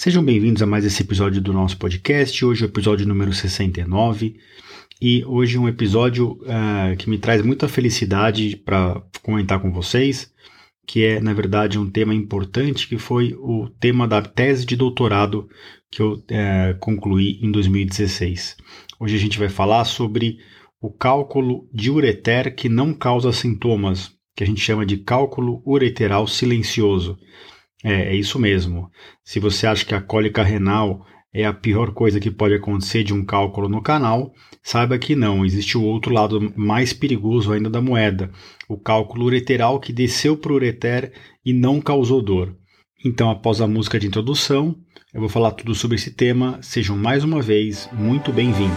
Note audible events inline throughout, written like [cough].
Sejam bem-vindos a mais esse episódio do nosso podcast. Hoje é o episódio número 69 e hoje é um episódio uh, que me traz muita felicidade para comentar com vocês, que é, na verdade, um tema importante que foi o tema da tese de doutorado que eu uh, concluí em 2016. Hoje a gente vai falar sobre o cálculo de ureter que não causa sintomas, que a gente chama de cálculo ureteral silencioso. É, é isso mesmo. Se você acha que a cólica renal é a pior coisa que pode acontecer de um cálculo no canal, saiba que não, existe o outro lado mais perigoso ainda da moeda, o cálculo ureteral que desceu para o ureter e não causou dor. Então, após a música de introdução, eu vou falar tudo sobre esse tema. Sejam mais uma vez muito bem-vindos.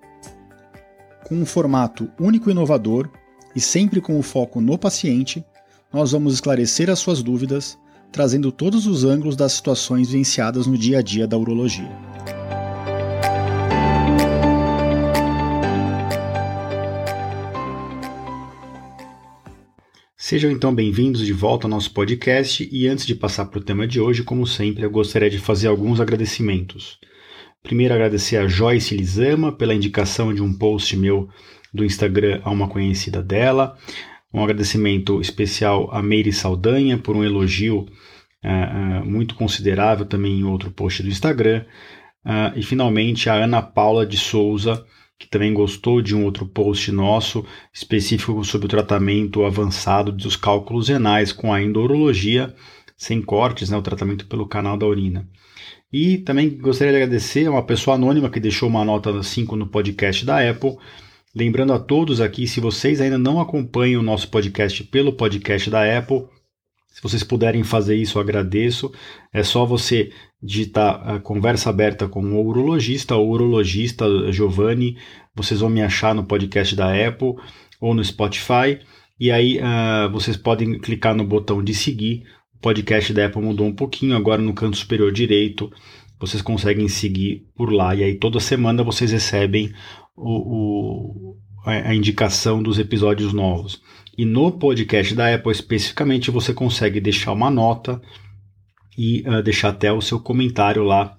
com um formato único e inovador e sempre com o foco no paciente, nós vamos esclarecer as suas dúvidas, trazendo todos os ângulos das situações vivenciadas no dia a dia da urologia. Sejam então bem-vindos de volta ao nosso podcast e antes de passar para o tema de hoje, como sempre, eu gostaria de fazer alguns agradecimentos. Primeiro, agradecer a Joyce Lizama pela indicação de um post meu do Instagram a uma conhecida dela. Um agradecimento especial a Meire Saldanha por um elogio uh, uh, muito considerável também em outro post do Instagram. Uh, e finalmente a Ana Paula de Souza, que também gostou de um outro post nosso específico sobre o tratamento avançado dos cálculos renais com a endurologia sem cortes, né, o tratamento pelo canal da urina. E também gostaria de agradecer a uma pessoa anônima que deixou uma nota 5 no podcast da Apple. Lembrando a todos aqui, se vocês ainda não acompanham o nosso podcast pelo podcast da Apple, se vocês puderem fazer isso, eu agradeço. É só você digitar a conversa aberta com o urologista, o urologista Giovanni. Vocês vão me achar no podcast da Apple ou no Spotify. E aí uh, vocês podem clicar no botão de seguir podcast da Apple mudou um pouquinho, agora no canto superior direito vocês conseguem seguir por lá. E aí toda semana vocês recebem o, o, a indicação dos episódios novos. E no podcast da Apple especificamente você consegue deixar uma nota e uh, deixar até o seu comentário lá.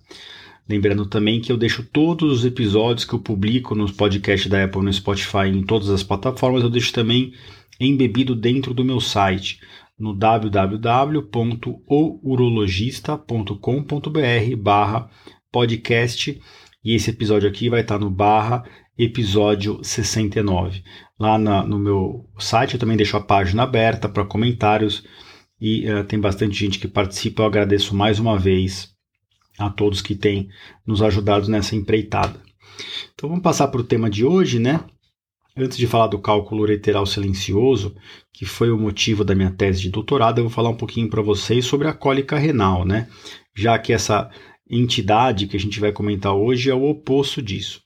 Lembrando também que eu deixo todos os episódios que eu publico nos podcasts da Apple, no Spotify, em todas as plataformas, eu deixo também embebido dentro do meu site no www.ourologista.com.br barra podcast e esse episódio aqui vai estar no barra episódio 69. Lá na, no meu site eu também deixo a página aberta para comentários e uh, tem bastante gente que participa. Eu agradeço mais uma vez a todos que têm nos ajudado nessa empreitada. Então vamos passar para o tema de hoje, né? Antes de falar do cálculo ureteral silencioso, que foi o motivo da minha tese de doutorado, eu vou falar um pouquinho para vocês sobre a cólica renal, né? Já que essa entidade que a gente vai comentar hoje é o oposto disso.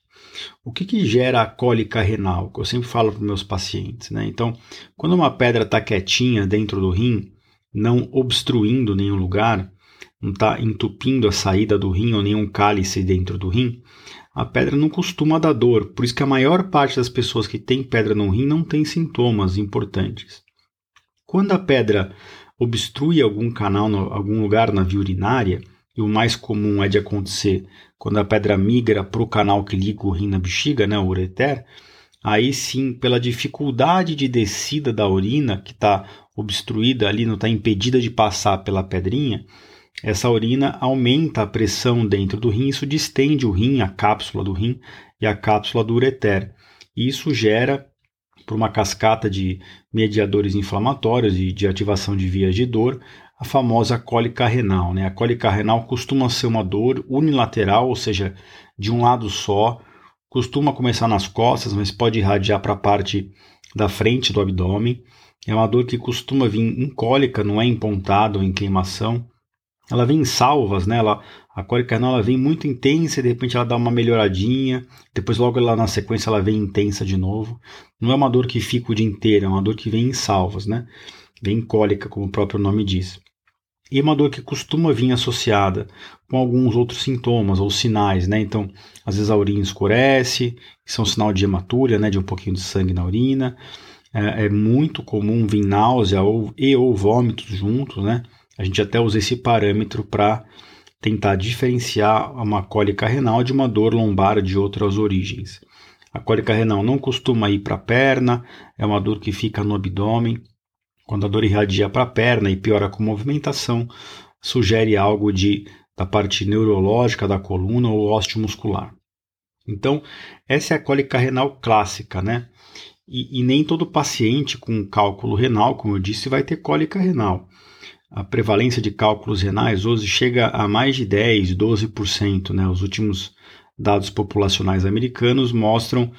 O que, que gera a cólica renal? Que eu sempre falo para meus pacientes, né? Então, quando uma pedra está quietinha dentro do rim, não obstruindo nenhum lugar, não está entupindo a saída do rim ou nenhum cálice dentro do rim, a pedra não costuma dar dor, por isso que a maior parte das pessoas que tem pedra no rim não tem sintomas importantes. Quando a pedra obstrui algum canal, no, algum lugar na via urinária, e o mais comum é de acontecer quando a pedra migra para o canal que liga o rim na bexiga, né, o ureter, aí sim, pela dificuldade de descida da urina, que está obstruída ali, não está impedida de passar pela pedrinha, essa urina aumenta a pressão dentro do rim, isso distende o rim, a cápsula do rim e a cápsula do ureter. Isso gera, por uma cascata de mediadores inflamatórios e de ativação de vias de dor, a famosa cólica renal. Né? A cólica renal costuma ser uma dor unilateral, ou seja, de um lado só, costuma começar nas costas, mas pode irradiar para a parte da frente do abdômen. É uma dor que costuma vir em cólica, não é em pontada ou em queimação. Ela vem em salvas, né? Ela, a cólica renal ela vem muito intensa e de repente ela dá uma melhoradinha. Depois, logo lá na sequência, ela vem intensa de novo. Não é uma dor que fica o dia inteiro, é uma dor que vem em salvas, né? Vem cólica, como o próprio nome diz. E é uma dor que costuma vir associada com alguns outros sintomas ou sinais, né? Então, às vezes a urina escurece, isso é um sinal de hematúria, né? De um pouquinho de sangue na urina. É, é muito comum vir náusea ou, e ou vômitos juntos, né? A gente até usa esse parâmetro para tentar diferenciar uma cólica renal de uma dor lombar de outras origens. A cólica renal não costuma ir para a perna, é uma dor que fica no abdômen. Quando a dor irradia para a perna e piora com movimentação, sugere algo de da parte neurológica da coluna ou osteomuscular. Então, essa é a cólica renal clássica, né? E, e, nem todo paciente com cálculo renal, como eu disse, vai ter cólica renal. A prevalência de cálculos renais hoje chega a mais de 10, 12%. Né? Os últimos dados populacionais americanos mostram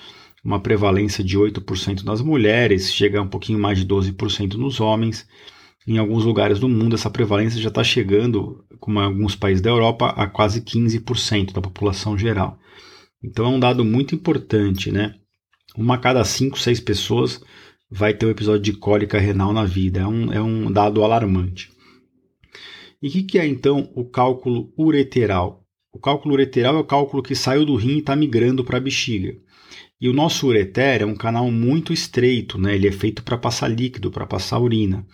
uma prevalência de 8% nas mulheres, chega a um pouquinho mais de 12% nos homens. Em alguns lugares do mundo, essa prevalência já está chegando, como em alguns países da Europa, a quase 15% da população geral. Então é um dado muito importante, né? uma a cada 5, 6 pessoas vai ter um episódio de cólica renal na vida. É um, é um dado alarmante. E o que, que é então o cálculo ureteral? O cálculo ureteral é o cálculo que saiu do rim e está migrando para a bexiga. E o nosso ureter é um canal muito estreito, né? ele é feito para passar líquido, para passar urina.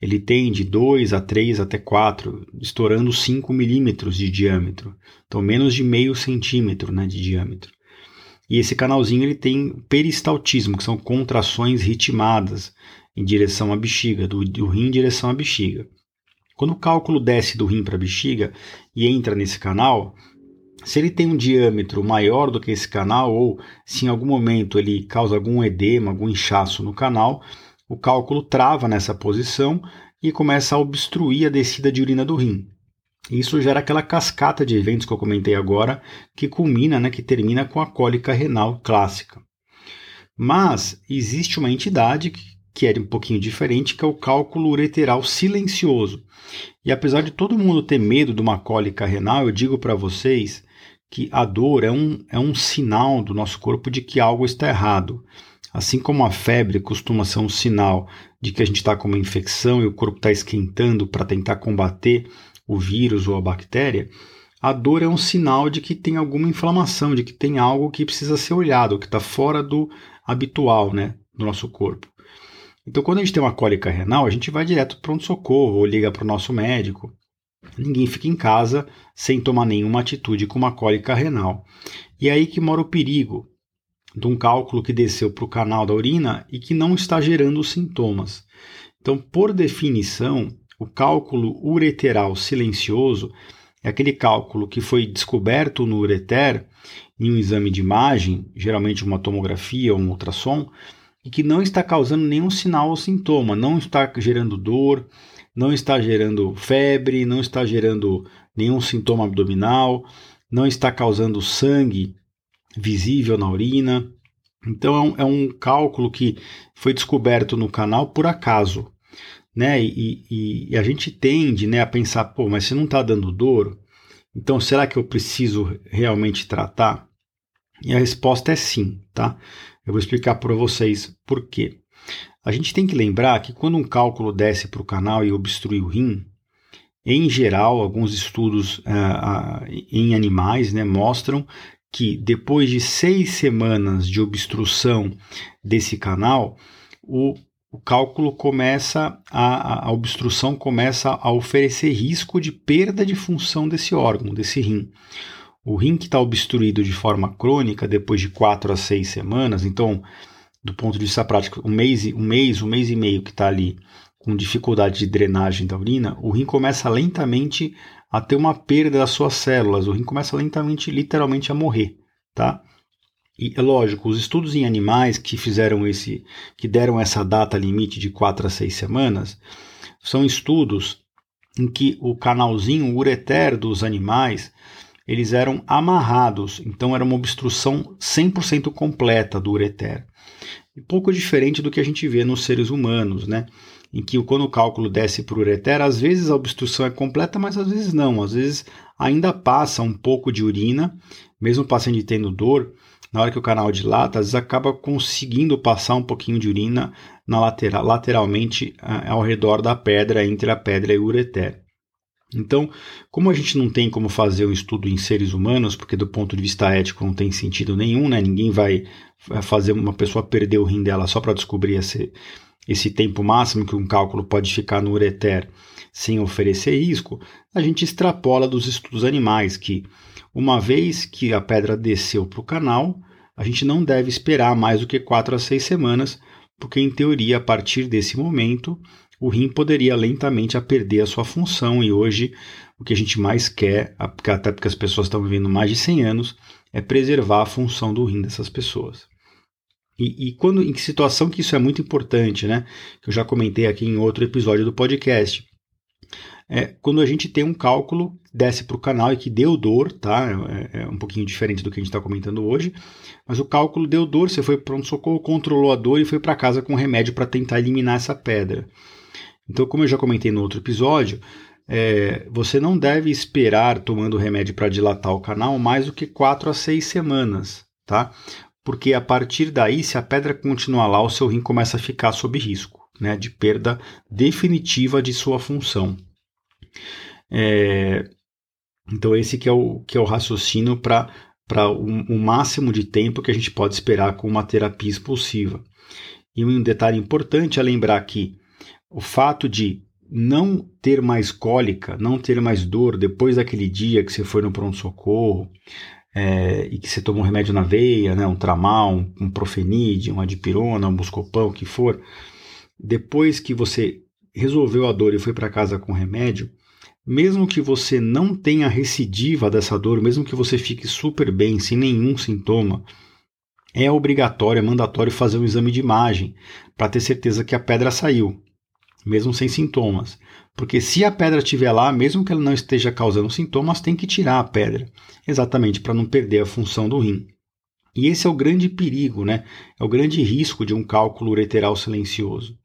Ele tem de 2 a 3 até 4, estourando 5 milímetros de diâmetro. Então, menos de meio centímetro né, de diâmetro. E esse canalzinho ele tem peristaltismo, que são contrações ritmadas em direção à bexiga, do, do rim em direção à bexiga. Quando o cálculo desce do rim para a bexiga e entra nesse canal, se ele tem um diâmetro maior do que esse canal, ou se em algum momento ele causa algum edema, algum inchaço no canal, o cálculo trava nessa posição e começa a obstruir a descida de urina do rim. Isso gera aquela cascata de eventos que eu comentei agora, que culmina, né, que termina com a cólica renal clássica. Mas existe uma entidade que é um pouquinho diferente, que é o cálculo ureteral silencioso. E apesar de todo mundo ter medo de uma cólica renal, eu digo para vocês que a dor é um, é um sinal do nosso corpo de que algo está errado. Assim como a febre costuma ser um sinal de que a gente está com uma infecção e o corpo está esquentando para tentar combater o vírus ou a bactéria, a dor é um sinal de que tem alguma inflamação, de que tem algo que precisa ser olhado, que está fora do habitual né, do nosso corpo. Então, quando a gente tem uma cólica renal, a gente vai direto para o pronto-socorro ou liga para o nosso médico. Ninguém fica em casa sem tomar nenhuma atitude com uma cólica renal. E é aí que mora o perigo de um cálculo que desceu para o canal da urina e que não está gerando sintomas. Então, por definição, o cálculo ureteral silencioso é aquele cálculo que foi descoberto no ureter em um exame de imagem, geralmente uma tomografia ou um ultrassom, e que não está causando nenhum sinal ou sintoma, não está gerando dor, não está gerando febre, não está gerando nenhum sintoma abdominal, não está causando sangue visível na urina. Então é um, é um cálculo que foi descoberto no canal por acaso né? E, e, e, a gente tende né, a pensar, pô, mas se não está dando dor, então será que eu preciso realmente tratar? E a resposta é sim, tá? Eu vou explicar para vocês por quê. A gente tem que lembrar que quando um cálculo desce para o canal e obstrui o rim, em geral, alguns estudos uh, em animais né, mostram que depois de seis semanas de obstrução desse canal, o o cálculo começa, a, a obstrução começa a oferecer risco de perda de função desse órgão, desse rim. O rim que está obstruído de forma crônica depois de quatro a seis semanas, então, do ponto de vista prático, um mês, um mês, um mês e meio que está ali com dificuldade de drenagem da urina, o rim começa lentamente a ter uma perda das suas células, o rim começa lentamente, literalmente, a morrer, tá? E é lógico, os estudos em animais que fizeram esse, que deram essa data limite de 4 a 6 semanas, são estudos em que o canalzinho ureter dos animais eles eram amarrados, então era uma obstrução 100% completa do ureter. E pouco diferente do que a gente vê nos seres humanos, né? Em que quando o cálculo desce para o ureter, às vezes a obstrução é completa, mas às vezes não. Às vezes ainda passa um pouco de urina, mesmo o paciente tendo dor, na hora que o canal dilata, às vezes acaba conseguindo passar um pouquinho de urina na lateral, lateralmente ao redor da pedra, entre a pedra e o ureter. Então, como a gente não tem como fazer um estudo em seres humanos, porque do ponto de vista ético não tem sentido nenhum, né? Ninguém vai fazer uma pessoa perder o rim dela só para descobrir esse, esse tempo máximo que um cálculo pode ficar no ureter sem oferecer risco, a gente extrapola dos estudos animais que, uma vez que a pedra desceu para o canal, a gente não deve esperar mais do que 4 a 6 semanas, porque em teoria, a partir desse momento, o rim poderia lentamente a perder a sua função e hoje o que a gente mais quer, até porque as pessoas estão vivendo mais de 100 anos, é preservar a função do rim dessas pessoas. E, e, quando, em que situação que isso é muito importante, né? Que eu já comentei aqui em outro episódio do podcast. É quando a gente tem um cálculo, desce para o canal e que deu dor, tá? É, é, um pouquinho diferente do que a gente está comentando hoje, mas o cálculo deu dor, você foi para pronto-socorro, controlou a dor e foi para casa com remédio para tentar eliminar essa pedra. Então, como eu já comentei no outro episódio, é, você não deve esperar tomando remédio para dilatar o canal mais do que 4 a 6 semanas, tá? Porque a partir daí, se a pedra continuar lá, o seu rim começa a ficar sob risco, né, de perda definitiva de sua função. É, então esse que é o, que é o raciocínio para o, o máximo de tempo que a gente pode esperar com uma terapia expulsiva. E um detalhe importante é lembrar que o fato de não ter mais cólica, não ter mais dor depois daquele dia que você foi no pronto-socorro é, e que você tomou um remédio na veia, né, um tramal, um, um profenide, uma dipirona, um buscopan, o que for, depois que você resolveu a dor e foi para casa com remédio, mesmo que você não tenha recidiva dessa dor, mesmo que você fique super bem, sem nenhum sintoma, é obrigatório, é mandatório fazer um exame de imagem para ter certeza que a pedra saiu mesmo sem sintomas. Porque se a pedra estiver lá, mesmo que ela não esteja causando sintomas, tem que tirar a pedra, exatamente para não perder a função do rim. E esse é o grande perigo, né? É o grande risco de um cálculo ureteral silencioso.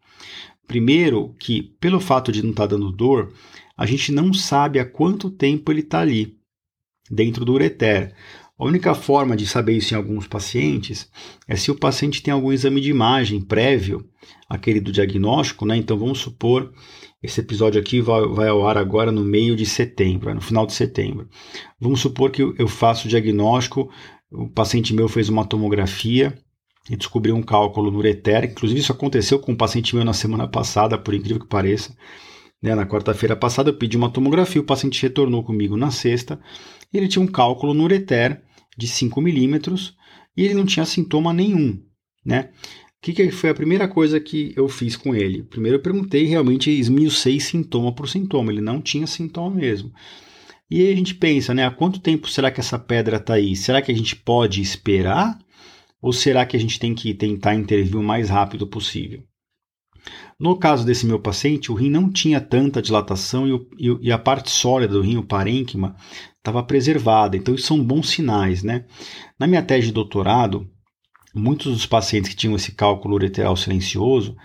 Primeiro, que pelo fato de não estar tá dando dor, a gente não sabe há quanto tempo ele está ali, dentro do ureter. A única forma de saber isso em alguns pacientes é se o paciente tem algum exame de imagem prévio, aquele do diagnóstico, né? Então vamos supor, esse episódio aqui vai, vai ao ar agora no meio de setembro, no final de setembro. Vamos supor que eu faço o diagnóstico, o paciente meu fez uma tomografia e descobriu um cálculo no ureter. Inclusive, isso aconteceu com um paciente meu na semana passada, por incrível que pareça. Né? Na quarta-feira passada, eu pedi uma tomografia, o paciente retornou comigo na sexta. E ele tinha um cálculo no ureter de 5 milímetros e ele não tinha sintoma nenhum, né? O que, que, foi a primeira coisa que eu fiz com ele? Primeiro eu perguntei, realmente esmiucei sintoma por sintoma, ele não tinha sintoma mesmo. E aí a gente pensa, né? Há quanto tempo será que essa pedra está aí? Será que a gente pode esperar? Ou será que a gente tem que tentar intervir o mais rápido possível? No caso desse meu paciente, o rim não tinha tanta dilatação e, o, e a parte sólida do rim, o parênquima, estava preservada. Então, isso são bons sinais, né? Na minha tese de doutorado, muitos dos pacientes que tinham esse cálculo ureteral silencioso,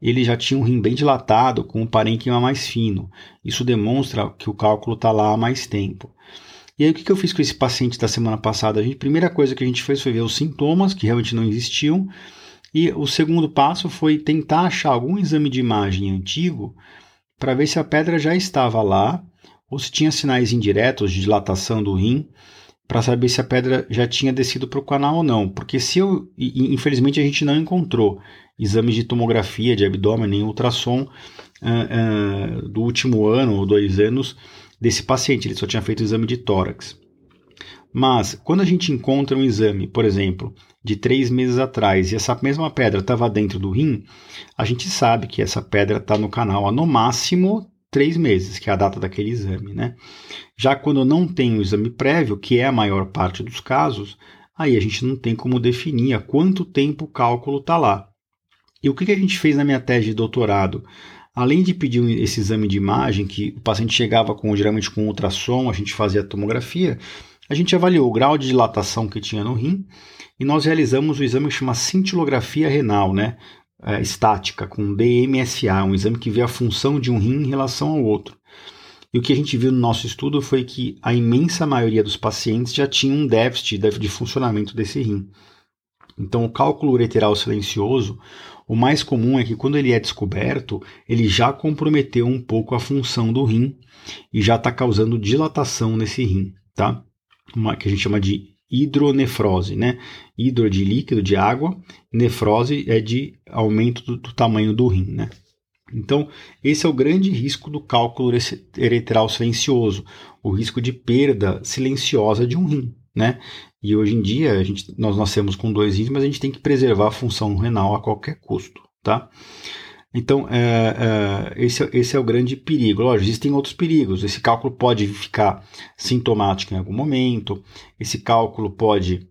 eles já tinham um rim bem dilatado, com um parênquima mais fino. Isso demonstra que o cálculo está lá há mais tempo. E aí, o que eu fiz com esse paciente da semana passada? A, gente, primeira coisa que a gente fez foi ver os sintomas, que realmente não existiam, e o segundo passo foi tentar achar algum exame de imagem antigo para ver se a pedra já estava lá ou se tinha sinais indiretos de dilatação do rim para saber se a pedra já tinha descido para o canal ou não. Porque se eu, infelizmente, a gente não encontrou exames de tomografia de abdômen nem ultrassom uh, uh, do último ano ou dois anos desse paciente. Ele só tinha feito exame de tórax. Mas quando a gente encontra um exame, por exemplo, de três meses atrás e essa mesma pedra estava dentro do rim, a gente sabe que essa pedra está no canal há no máximo três meses, que é a data daquele exame. Né? Já quando não tem o exame prévio, que é a maior parte dos casos, aí a gente não tem como definir há quanto tempo o cálculo está lá. E o que, que a gente fez na minha tese de doutorado? Além de pedir esse exame de imagem, que o paciente chegava com geralmente com ultrassom, a gente fazia a tomografia, a gente avaliou o grau de dilatação que tinha no rim e nós realizamos o exame que chama cintilografia renal, né? É, estática, com DMSA, um exame que vê a função de um rim em relação ao outro. E o que a gente viu no nosso estudo foi que a imensa maioria dos pacientes já tinha um déficit de funcionamento desse rim. Então, o cálculo ureteral silencioso, o mais comum é que quando ele é descoberto, ele já comprometeu um pouco a função do rim e já está causando dilatação nesse rim, tá? Uma, que a gente chama de hidronefrose, né? Hidro de líquido, de água, nefrose é de aumento do, do tamanho do rim, né? Então, esse é o grande risco do cálculo ureteral silencioso, o risco de perda silenciosa de um rim, né? E hoje em dia a gente, nós nascemos com dois rins, mas a gente tem que preservar a função renal a qualquer custo, tá? Então, é, é, esse, esse, é o grande perigo. Lógico, existem outros perigos. Esse cálculo pode ficar sintomático em algum momento, esse cálculo pode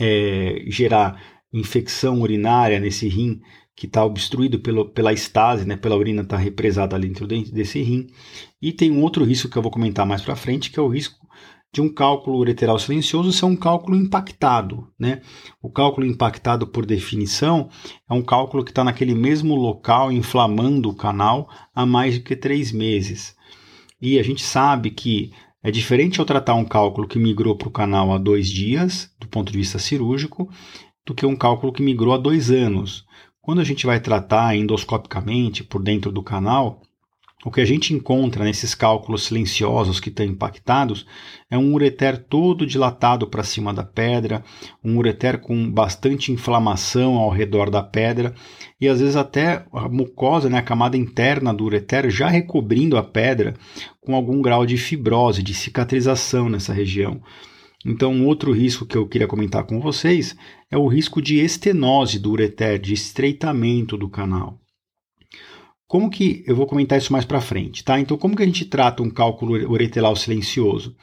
é, gerar infecção urinária nesse rim que está obstruído pelo, pela estase, né, pela urina estar tá represada dentro desse rim. E tem um outro risco que eu vou comentar mais para frente, que é o risco de um cálculo ureteral silencioso ser um cálculo impactado. Né? O cálculo impactado, por definição, é um cálculo que está naquele mesmo local, inflamando o canal há mais de que três meses. E a gente sabe que é diferente ao tratar um cálculo que migrou para o canal há dois dias, do ponto de vista cirúrgico, do que um cálculo que migrou há dois anos. Quando a gente vai tratar endoscopicamente por dentro do canal, o que a gente encontra nesses cálculos silenciosos que estão impactados é um ureter todo dilatado para cima da pedra, um ureter com bastante inflamação ao redor da pedra e às vezes até a mucosa, né, a camada interna do ureter já recobrindo a pedra com algum grau de fibrose, de cicatrização nessa região. Então, um outro risco que eu queria comentar com vocês é o risco de estenose do ureter, de estreitamento do canal. Como que eu vou comentar isso mais para frente, tá? Então, como que a gente trata um cálculo ureteral silencioso?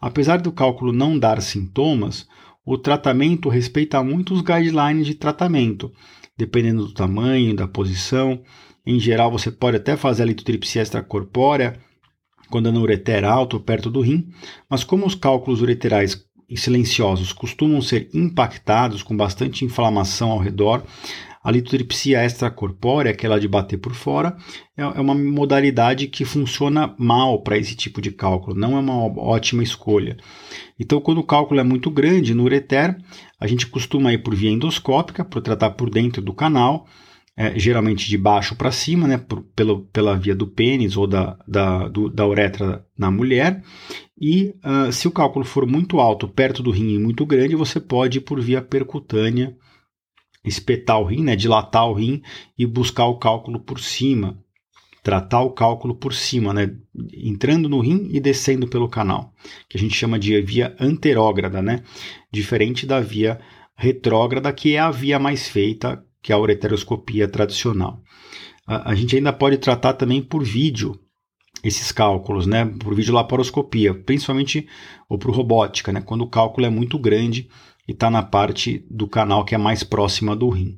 Apesar do cálculo não dar sintomas, o tratamento respeita muito os guidelines de tratamento, dependendo do tamanho, da posição. Em geral, você pode até fazer a litotripsia extracorpórea quando é no ureter alto, perto do rim, mas como os cálculos ureterais silenciosos costumam ser impactados com bastante inflamação ao redor, a litotripsia extracorpórea, aquela de bater por fora, é, é uma modalidade que funciona mal para esse tipo de cálculo, não é uma ótima escolha. Então, quando o cálculo é muito grande no ureter, a gente costuma ir por via endoscópica, para tratar por dentro do canal, é, geralmente de baixo para cima, né, por, pelo, pela via do pênis ou da, da, do, da uretra na mulher. E uh, se o cálculo for muito alto, perto do rim e muito grande, você pode ir por via percutânea, espetar o rim, né, dilatar o rim e buscar o cálculo por cima, tratar o cálculo por cima, né, entrando no rim e descendo pelo canal, que a gente chama de via anterógrada, né, diferente da via retrógrada, que é a via mais feita, que é a ureteroscopia tradicional. A, a gente ainda pode tratar também por vídeo esses cálculos, né, por videolaparoscopia, principalmente ou por robótica, né, quando o cálculo é muito grande e está na parte do canal que é mais próxima do rim.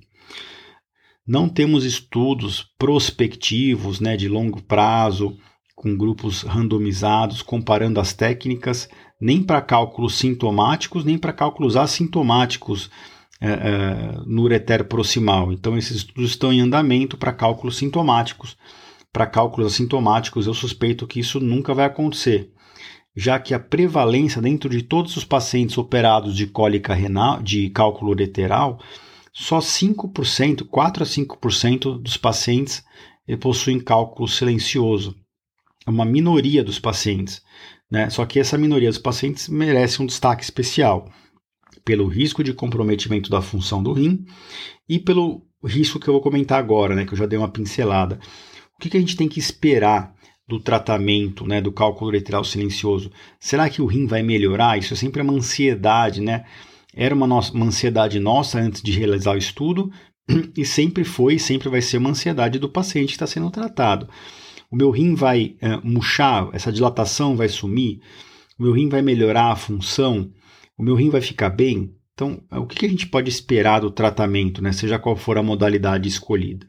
Não temos estudos prospectivos né, de longo prazo, com grupos randomizados, comparando as técnicas, nem para cálculos sintomáticos, nem para cálculos assintomáticos é, é, no ureter proximal. Então, esses estudos estão em andamento para cálculos sintomáticos. Para cálculos assintomáticos, eu suspeito que isso nunca vai acontecer já que a prevalência dentro de todos os pacientes operados de cólica renal, de cálculo ureteral, só 5%, 4 a 5% dos pacientes possuem cálculo silencioso. É uma minoria dos pacientes, né? Só que essa minoria dos pacientes merece um destaque especial pelo risco de comprometimento da função do rim e pelo risco que eu vou comentar agora, né, que eu já dei uma pincelada. O que, que a gente tem que esperar do tratamento, né, do cálculo ureteral silencioso. Será que o rim vai melhorar? Isso é sempre uma ansiedade, né? Era uma, nossa, uma ansiedade nossa antes de realizar o estudo [clears throat] e sempre foi sempre vai ser uma ansiedade do paciente que está sendo tratado. O meu rim vai é, murchar, essa dilatação vai sumir, o meu rim vai melhorar a função, o meu rim vai ficar bem. Então, o que a gente pode esperar do tratamento, né, seja qual for a modalidade escolhida?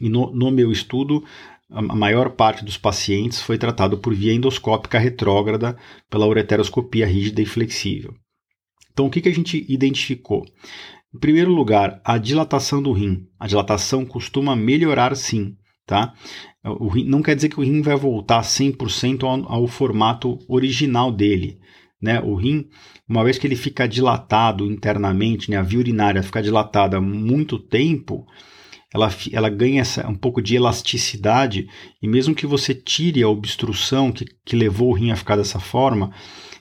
E no, no meu estudo, a maior parte dos pacientes foi tratado por via endoscópica retrógrada pela ureteroscopia rígida e flexível. Então, o que, que a gente identificou? Em primeiro lugar, a dilatação do rim. A dilatação costuma melhorar sim, tá? O rim, não quer dizer que o rim vai voltar 100% ao, ao formato original dele. Né? O rim, uma vez que ele fica dilatado internamente, né? a via urinária fica dilatada muito tempo, ela, ela ganha essa, um pouco de elasticidade e mesmo que você tire a obstrução que, que levou o rim a ficar dessa forma,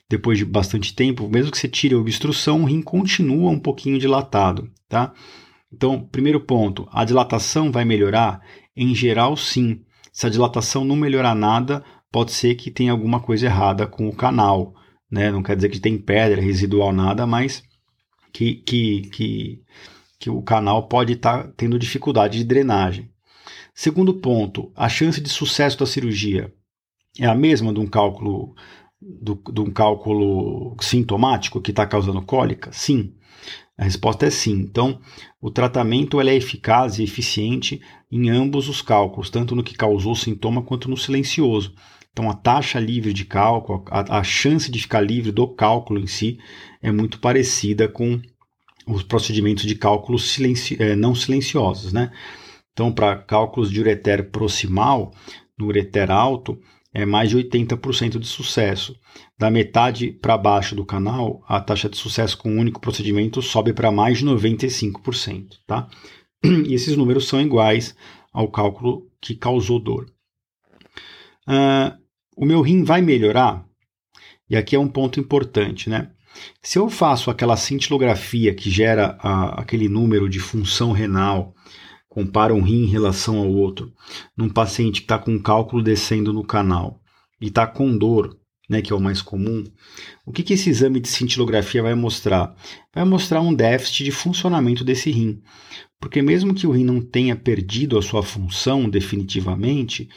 depois de bastante tempo, mesmo que você tire a obstrução, o rim continua um pouquinho dilatado, tá? Então, primeiro ponto, a dilatação vai melhorar? Em geral, sim. Se a dilatação não melhorar nada, pode ser que tenha alguma coisa errada com o canal, né? Não quer dizer que tem pedra residual nada, mas que, que, que, que o canal pode estar tá tendo dificuldade de drenagem. Segundo ponto, a chance de sucesso da cirurgia é a mesma de um cálculo do, de um cálculo sintomático que está causando cólica? Sim. A resposta é sim. Então, o tratamento é eficaz e eficiente em ambos os cálculos, tanto no que causou sintoma quanto no silencioso. Então, a taxa livre de cálculo, a, a chance de ficar livre do cálculo em si é muito parecida com os procedimentos de cálculo silenci, é, não silenciosos. Né? Então, para cálculos de ureter proximal, no ureter alto, é mais de 80% de sucesso. Da metade para baixo do canal, a taxa de sucesso com um único procedimento sobe para mais de 95%. Tá? E esses números são iguais ao cálculo que causou dor. Uh, o meu rim vai melhorar? E aqui é um ponto importante, né? Se eu faço aquela cintilografia que gera a, aquele número de função renal compara um rim em relação ao outro, num paciente que está com cálculo descendo no canal e está com dor, né, que é o mais comum, o que, que esse exame de cintilografia vai mostrar? Vai mostrar um déficit de funcionamento desse rim. Porque mesmo que o rim não tenha perdido a sua função definitivamente,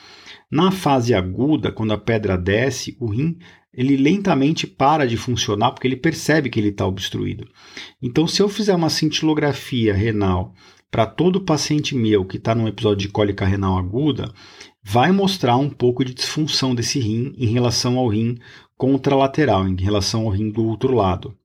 na fase aguda, quando a pedra desce, o rim ele lentamente para de funcionar porque ele percebe que ele está obstruído. Então, se eu fizer uma cintilografia renal para todo paciente meu que está num episódio de cólica renal aguda, vai mostrar um pouco de disfunção desse rim em relação ao rim contralateral, em relação ao rim do outro lado.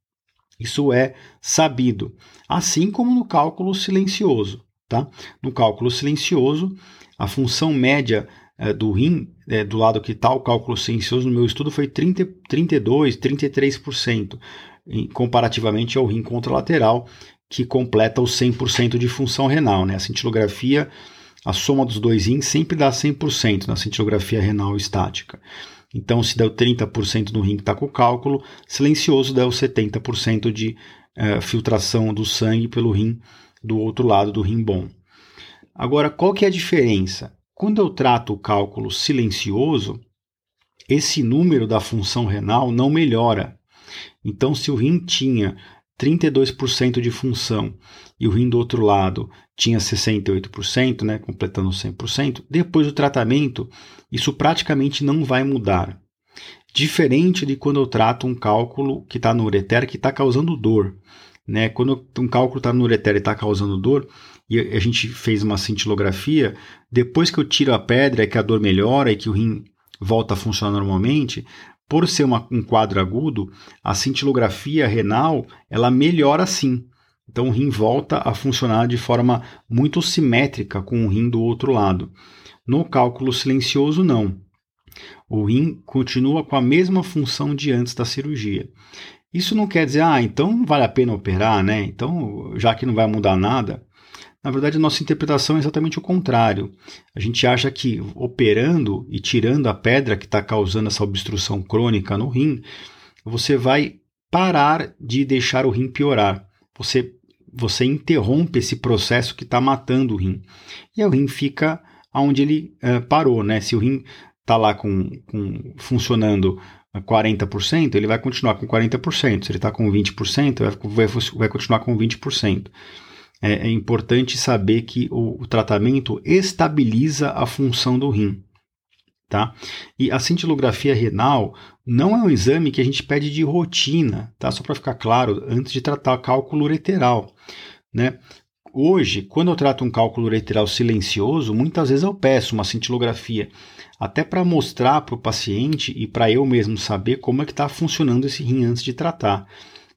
Isso é sabido, assim como no cálculo silencioso. Tá? No cálculo silencioso, a função média é, do rim, é, do lado que está o cálculo silencioso, no meu estudo foi 30, 32, 33%, em, comparativamente ao rim contralateral, que completa os 100% de função renal. Né? A cintilografia, a soma dos dois rins sempre dá 100% na cintilografia renal estática. Então, se deu 30% no rim que está com o cálculo, silencioso deu 70% de uh, filtração do sangue pelo rim do outro lado do rim bom. Agora, qual que é a diferença? Quando eu trato o cálculo silencioso, esse número da função renal não melhora. Então, se o rim tinha 32% de função e o rim do outro lado tinha 68%, né, completando 100%, depois do tratamento, isso praticamente não vai mudar. Diferente de quando eu trato um cálculo que está no ureter que está causando dor. Né? Quando um cálculo está no ureter e está causando dor, e a gente fez uma cintilografia, depois que eu tiro a pedra é que a dor melhora e que o rim volta a funcionar normalmente, por ser uma, um quadro agudo, a cintilografia renal ela melhora sim. Então o rim volta a funcionar de forma muito simétrica com o rim do outro lado. No cálculo silencioso, não. O rim continua com a mesma função de antes da cirurgia. Isso não quer dizer, ah, então vale a pena operar, né? Então, já que não vai mudar nada, na verdade, a nossa interpretação é exatamente o contrário. A gente acha que operando e tirando a pedra que está causando essa obstrução crônica no rim, você vai parar de deixar o rim piorar. Você, você interrompe esse processo que está matando o rim. E o rim fica onde ele uh, parou. Né? Se o rim está lá com, com, funcionando 40%, ele vai continuar com 40%. Se ele está com 20%, vai, vai, vai continuar com 20% é, é importante saber que o, o tratamento estabiliza a função do rim. Tá? E a cintilografia renal não é um exame que a gente pede de rotina, tá? Só para ficar claro, antes de tratar cálculo ureteral, né? hoje, quando eu trato um cálculo ureteral silencioso, muitas vezes eu peço uma cintilografia, até para mostrar para o paciente e para eu mesmo saber como é que está funcionando esse rim antes de tratar.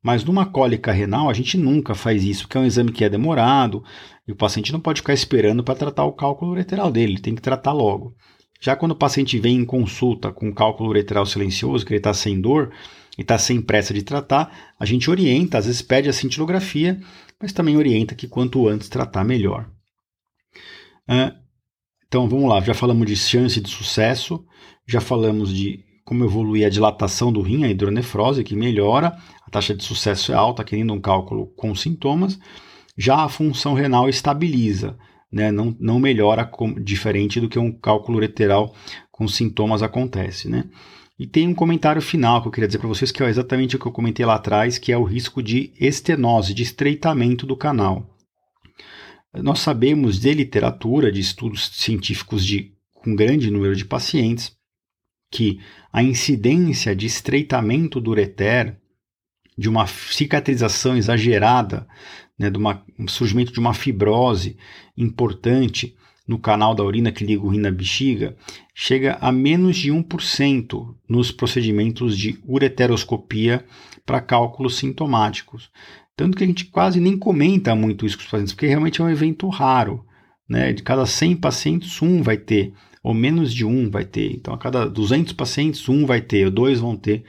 Mas numa cólica renal, a gente nunca faz isso, porque é um exame que é demorado e o paciente não pode ficar esperando para tratar o cálculo ureteral dele, ele tem que tratar logo. Já quando o paciente vem em consulta com cálculo ureteral silencioso, que ele está sem dor e está sem pressa de tratar, a gente orienta, às vezes pede a cintilografia, mas também orienta que quanto antes tratar, melhor. Então vamos lá, já falamos de chance de sucesso, já falamos de como evoluir a dilatação do rim, a hidronefrose, que melhora, a taxa de sucesso é alta, querendo um cálculo com sintomas. Já a função renal estabiliza, né? não, não melhora com, diferente do que um cálculo ureteral com sintomas acontece. Né? E tem um comentário final que eu queria dizer para vocês, que é exatamente o que eu comentei lá atrás, que é o risco de estenose, de estreitamento do canal. Nós sabemos de literatura, de estudos científicos de, com grande número de pacientes, que a incidência de estreitamento do ureter, de uma cicatrização exagerada, né, de uma, um surgimento de uma fibrose importante no canal da urina que liga o rim na bexiga, chega a menos de 1% nos procedimentos de ureteroscopia para cálculos sintomáticos. Tanto que a gente quase nem comenta muito isso com os pacientes, porque realmente é um evento raro. Né? De cada 100 pacientes, um vai ter ou menos de um vai ter. Então, a cada 200 pacientes, um vai ter, ou dois vão ter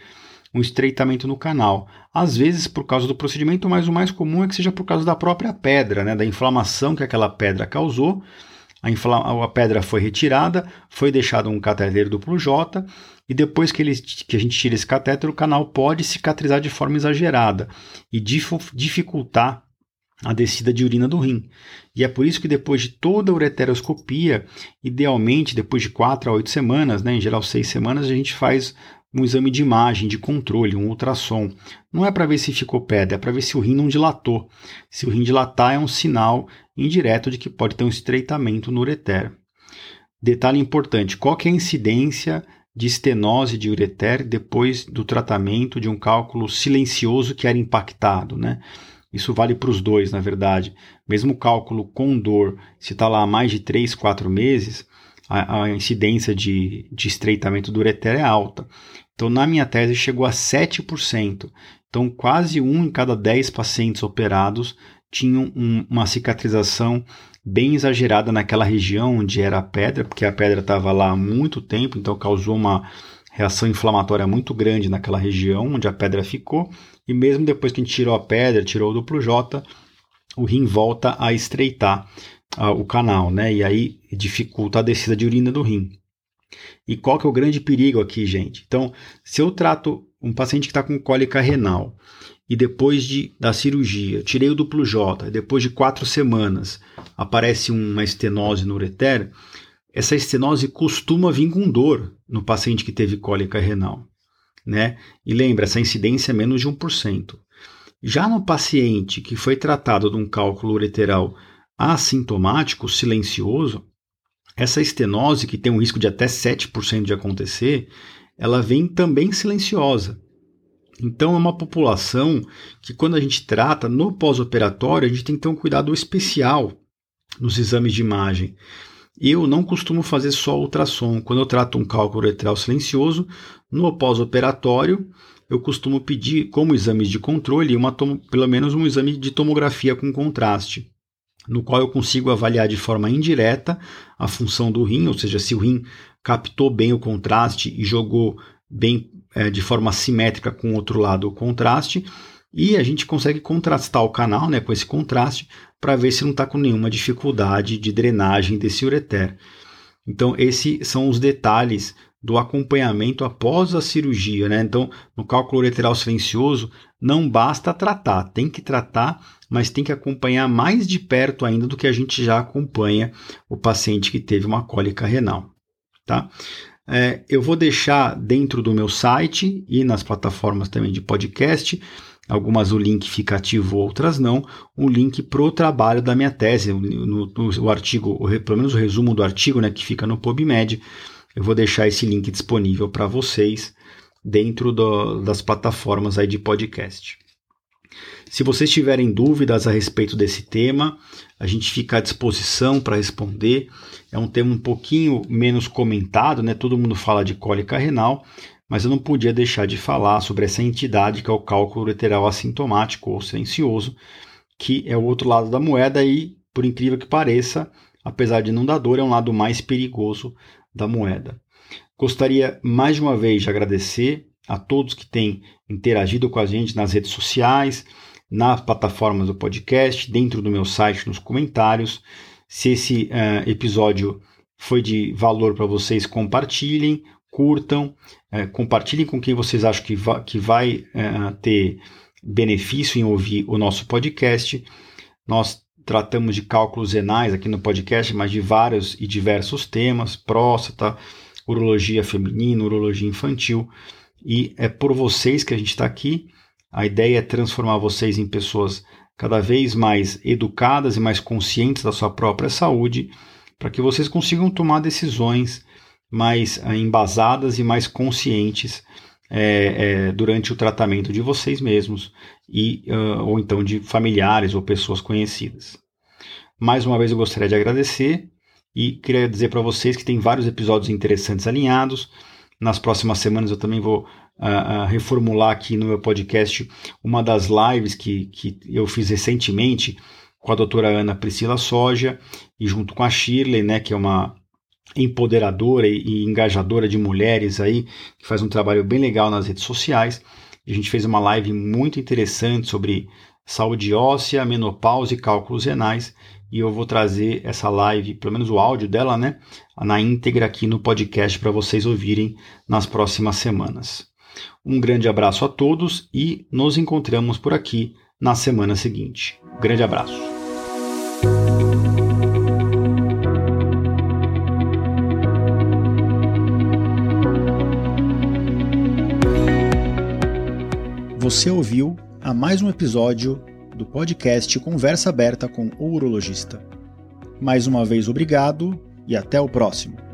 um estreitamento no canal. Às vezes por causa do procedimento, mas o mais comum é que seja por causa da própria pedra, né, da inflamação que aquela pedra causou. A, a pedra foi retirada, foi deixado um catéter duplo J, e depois que, ele, que a gente tira esse catéter, o canal pode cicatrizar de forma exagerada e dificultar a descida de urina do rim. E é por isso que depois de toda a ureteroscopia, idealmente depois de 4 a 8 semanas, né, em geral 6 semanas, a gente faz um exame de imagem, de controle, um ultrassom. Não é para ver se ficou pedra, é para ver se o rim não dilatou. Se o rim dilatar é um sinal indireto de que pode ter um estreitamento no ureter. Detalhe importante, qual é a incidência de estenose de ureter depois do tratamento de um cálculo silencioso que era impactado, né? Isso vale para os dois, na verdade. Mesmo cálculo com dor, se está lá há mais de 3, 4 meses, a, a incidência de, de estreitamento do ureter é alta. Então, na minha tese, chegou a 7%. Então, quase um em cada 10 pacientes operados tinham um, uma cicatrização bem exagerada naquela região onde era a pedra, porque a pedra estava lá há muito tempo, então causou uma reação inflamatória muito grande naquela região onde a pedra ficou, e mesmo depois que a gente tirou a pedra, tirou o duplo J, o rim volta a estreitar uh, o canal, né? E aí dificulta a descida de urina do rim. E qual que é o grande perigo aqui, gente? Então, se eu trato um paciente que está com cólica renal e depois de, da cirurgia, tirei o duplo J, depois de quatro semanas aparece uma estenose no ureter, essa estenose costuma vir com dor no paciente que teve cólica renal né? E lembra, essa incidência é menos de 1%. Já no paciente que foi tratado de um cálculo ureteral assintomático, silencioso, essa estenose, que tem um risco de até 7% de acontecer, ela vem também silenciosa. Então, é uma população que, quando a gente trata no pós-operatório, a gente tem que ter um cuidado especial nos exames de imagem. Eu não costumo fazer só ultrassom. Quando eu trato um cálculo uretral silencioso, no pós-operatório, eu costumo pedir, como exames de controle, uma pelo menos um exame de tomografia com contraste, no qual eu consigo avaliar de forma indireta a função do rim, ou seja, se o rim captou bem o contraste e jogou bem é, de forma simétrica com o outro lado o contraste, e a gente consegue contrastar o canal né, com esse contraste para ver se não está com nenhuma dificuldade de drenagem desse ureter. Então, esses são os detalhes do acompanhamento após a cirurgia. Né? Então, no cálculo ureteral silencioso, não basta tratar, tem que tratar, mas tem que acompanhar mais de perto ainda do que a gente já acompanha o paciente que teve uma cólica renal. Tá? É, eu vou deixar dentro do meu site e nas plataformas também de podcast. Algumas o link fica ativo, outras não, um link para o trabalho da minha tese, no, no, no artigo, o, pelo menos o resumo do artigo, né, que fica no PubMed, eu vou deixar esse link disponível para vocês dentro do, das plataformas aí de podcast. Se vocês tiverem dúvidas a respeito desse tema, a gente fica à disposição para responder. É um tema um pouquinho menos comentado, né? Todo mundo fala de cólica renal, mas eu não podia deixar de falar sobre essa entidade que é o cálculo ureteral assintomático ou silencioso, que é o outro lado da moeda e, por incrível que pareça, apesar de não dar dor, é um lado mais perigoso da moeda. Gostaria mais de uma vez de agradecer a todos que têm interagido com a gente nas redes sociais, nas plataformas do podcast, dentro do meu site, nos comentários. Se esse uh, episódio foi de valor para vocês, compartilhem, curtam, uh, compartilhem com quem vocês acham que, va que vai uh, ter benefício em ouvir o nosso podcast. Nós tratamos de cálculos renais aqui no podcast, mas de vários e diversos temas: próstata, urologia feminina, urologia infantil. E é por vocês que a gente está aqui. A ideia é transformar vocês em pessoas cada vez mais educadas e mais conscientes da sua própria saúde, para que vocês consigam tomar decisões mais eh, embasadas e mais conscientes é, é, durante o tratamento de vocês mesmos e uh, ou então de familiares ou pessoas conhecidas. Mais uma vez eu gostaria de agradecer e queria dizer para vocês que tem vários episódios interessantes alinhados. Nas próximas semanas eu também vou uh, uh, reformular aqui no meu podcast uma das lives que, que eu fiz recentemente com a doutora Ana Priscila Soja e junto com a Shirley, né, que é uma empoderadora e engajadora de mulheres aí, que faz um trabalho bem legal nas redes sociais. A gente fez uma live muito interessante sobre saúde óssea, menopausa e cálculos renais. E eu vou trazer essa live, pelo menos o áudio dela, né, na íntegra aqui no podcast para vocês ouvirem nas próximas semanas. Um grande abraço a todos e nos encontramos por aqui na semana seguinte. Grande abraço. Você ouviu a mais um episódio do podcast Conversa Aberta com o Urologista. Mais uma vez, obrigado e até o próximo.